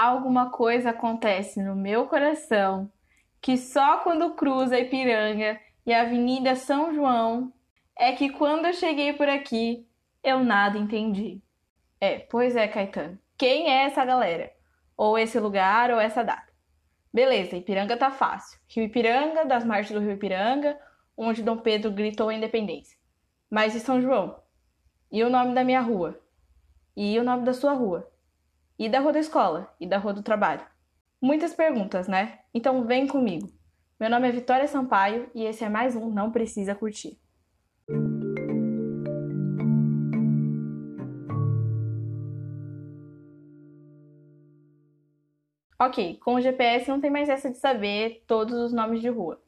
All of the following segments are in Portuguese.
Alguma coisa acontece no meu coração que só quando cruza a Ipiranga e a Avenida São João é que quando eu cheguei por aqui eu nada entendi. É, pois é, Caetano. Quem é essa galera? Ou esse lugar ou essa data? Beleza, Ipiranga tá fácil. Rio Ipiranga, das margens do Rio Ipiranga, onde Dom Pedro gritou a independência. Mas e São João? E o nome da minha rua? E o nome da sua rua? E da rua da escola? E da rua do trabalho? Muitas perguntas, né? Então vem comigo. Meu nome é Vitória Sampaio e esse é mais um Não Precisa Curtir. Ok, com o GPS não tem mais essa de saber todos os nomes de rua.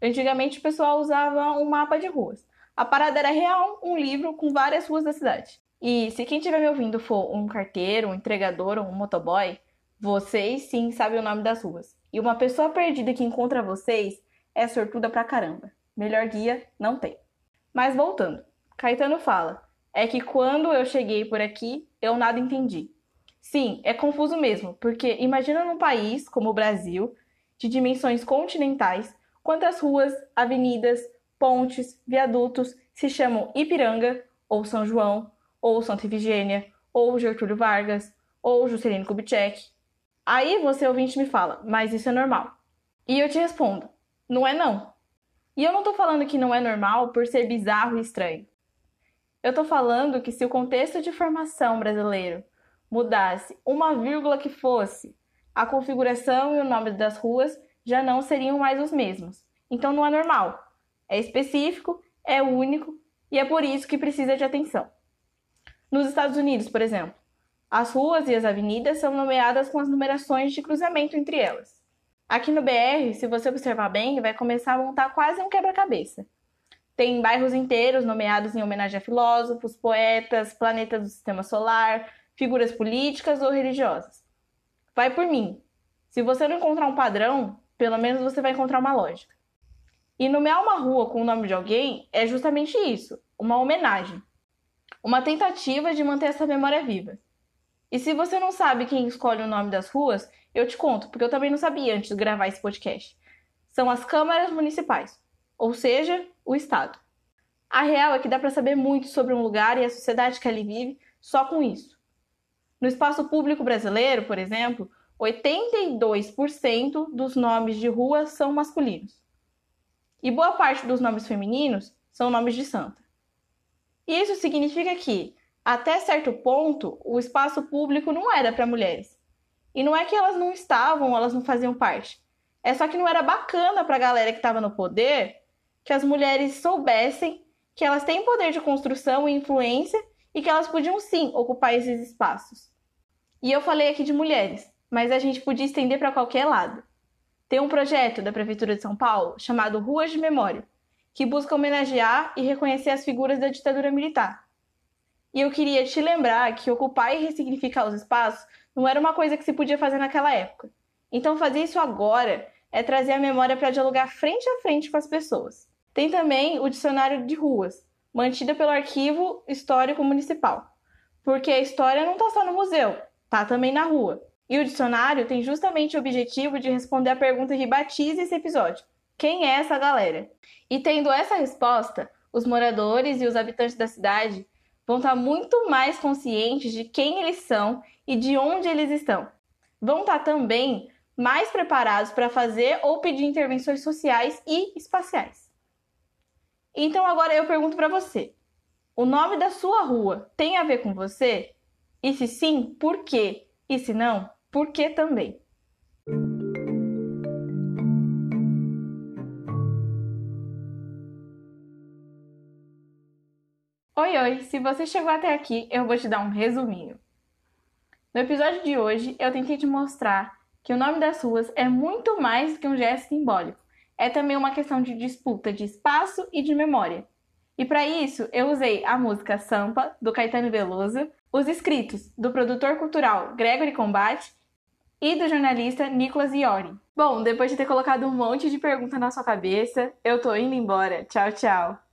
Antigamente o pessoal usava um mapa de ruas. A parada era real, um livro com várias ruas da cidade. E se quem estiver me ouvindo for um carteiro, um entregador ou um motoboy, vocês sim sabem o nome das ruas. E uma pessoa perdida que encontra vocês é sortuda pra caramba. Melhor guia não tem. Mas voltando, Caetano fala: é que quando eu cheguei por aqui, eu nada entendi. Sim, é confuso mesmo, porque imagina num país como o Brasil, de dimensões continentais, quantas ruas, avenidas, pontes, viadutos se chamam Ipiranga, ou São João, ou Santa Efigênia, ou Getúlio Vargas, ou Juscelino Kubitschek. Aí você ouvinte me fala, mas isso é normal. E eu te respondo, não é não. E eu não tô falando que não é normal por ser bizarro e estranho. Eu tô falando que se o contexto de formação brasileiro mudasse uma vírgula que fosse, a configuração e o nome das ruas já não seriam mais os mesmos. Então não é normal. É específico, é único e é por isso que precisa de atenção. Nos Estados Unidos, por exemplo, as ruas e as avenidas são nomeadas com as numerações de cruzamento entre elas. Aqui no BR, se você observar bem, vai começar a montar quase um quebra-cabeça. Tem bairros inteiros nomeados em homenagem a filósofos, poetas, planetas do sistema solar, figuras políticas ou religiosas. Vai por mim. Se você não encontrar um padrão, pelo menos você vai encontrar uma lógica. E nomear uma rua com o nome de alguém é justamente isso, uma homenagem. Uma tentativa de manter essa memória viva. E se você não sabe quem escolhe o nome das ruas, eu te conto, porque eu também não sabia antes de gravar esse podcast. São as câmaras municipais, ou seja, o Estado. A real é que dá para saber muito sobre um lugar e a sociedade que ali vive só com isso. No espaço público brasileiro, por exemplo, 82% dos nomes de rua são masculinos. E boa parte dos nomes femininos são nomes de santa. Isso significa que, até certo ponto, o espaço público não era para mulheres. E não é que elas não estavam, elas não faziam parte. É só que não era bacana para a galera que estava no poder que as mulheres soubessem que elas têm poder de construção e influência e que elas podiam sim ocupar esses espaços. E eu falei aqui de mulheres, mas a gente podia estender para qualquer lado. Tem um projeto da Prefeitura de São Paulo chamado Ruas de Memória, que busca homenagear e reconhecer as figuras da ditadura militar. E eu queria te lembrar que ocupar e ressignificar os espaços não era uma coisa que se podia fazer naquela época. Então, fazer isso agora é trazer a memória para dialogar frente a frente com as pessoas. Tem também o dicionário de ruas, mantida pelo Arquivo Histórico Municipal. Porque a história não está só no museu, está também na rua. E o dicionário tem justamente o objetivo de responder a pergunta que batiza esse episódio: quem é essa galera? E tendo essa resposta, os moradores e os habitantes da cidade vão estar tá muito mais conscientes de quem eles são e de onde eles estão. Vão estar tá também mais preparados para fazer ou pedir intervenções sociais e espaciais. Então agora eu pergunto para você: o nome da sua rua tem a ver com você? E se sim, por quê? E se não, por que também? Oi, oi! Se você chegou até aqui, eu vou te dar um resuminho. No episódio de hoje, eu tentei te mostrar que o nome das ruas é muito mais que um gesto simbólico é também uma questão de disputa de espaço e de memória. E para isso, eu usei a música Sampa, do Caetano Veloso, os escritos do produtor cultural Gregory Combate e do jornalista Nicolas Iori. Bom, depois de ter colocado um monte de pergunta na sua cabeça, eu tô indo embora. Tchau, tchau!